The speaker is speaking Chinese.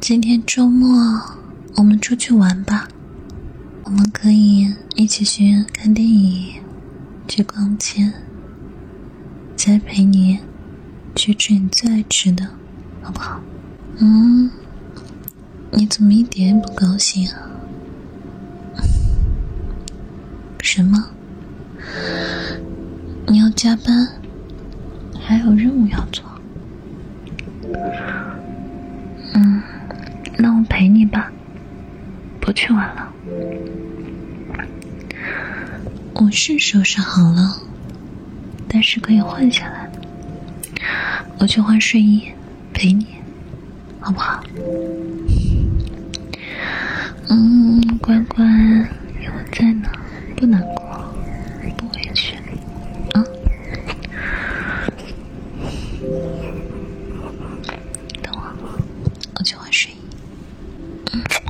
今天周末，我们出去玩吧。我们可以一起去看电影，去逛街，再陪你去吃你最爱吃的，好不好？嗯，你怎么一点也不高兴啊？什么？你要加班，还有任务要做？陪你吧，不去玩了。我是收拾好了，但是可以换下来。我去换睡衣，陪你，好不好？嗯，乖乖，有我在呢，不难过，不委屈，啊。等我，我去换睡衣。Thank you.